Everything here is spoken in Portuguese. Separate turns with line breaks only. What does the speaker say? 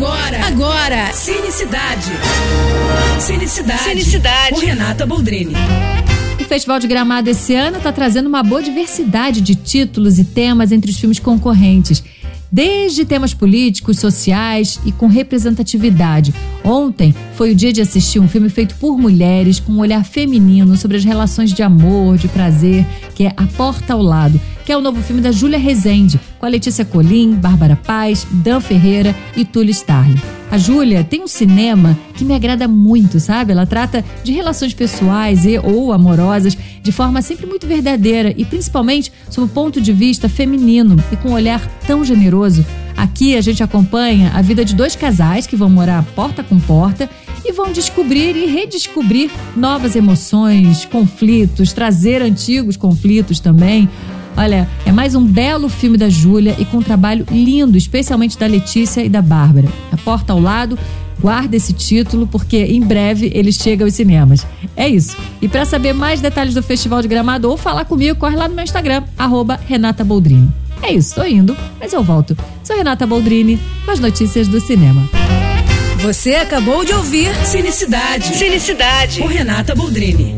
Agora, agora, Cinecidade. Cinecidade. Cinecidade. Com Renata Boldrini.
O Festival de Gramado esse ano está trazendo uma boa diversidade de títulos e temas entre os filmes concorrentes desde temas políticos, sociais e com representatividade. Ontem foi o dia de assistir um filme feito por mulheres com um olhar feminino sobre as relações de amor, de prazer, que é A Porta ao Lado, que é o novo filme da Júlia Rezende, com a Letícia Colim, Bárbara Paz, Dan Ferreira e Túlio Starling. A Júlia tem um cinema que me agrada muito, sabe? Ela trata de relações pessoais e ou amorosas de forma sempre muito verdadeira e principalmente sob o ponto de vista feminino e com um olhar tão generoso. Aqui a gente acompanha a vida de dois casais que vão morar porta com porta e vão descobrir e redescobrir novas emoções, conflitos, trazer antigos conflitos também. Olha, é mais um belo filme da Júlia e com um trabalho lindo, especialmente da Letícia e da Bárbara. A porta ao lado, guarda esse título porque em breve ele chega aos cinemas. É isso. E para saber mais detalhes do Festival de Gramado ou falar comigo, corre lá no meu Instagram, arroba Renata Boldrini. É isso, tô indo, mas eu volto. Sou Renata Boldrini com as notícias do cinema.
Você acabou de ouvir Cinecidade. Cinecidade. Com Renata Boldrini.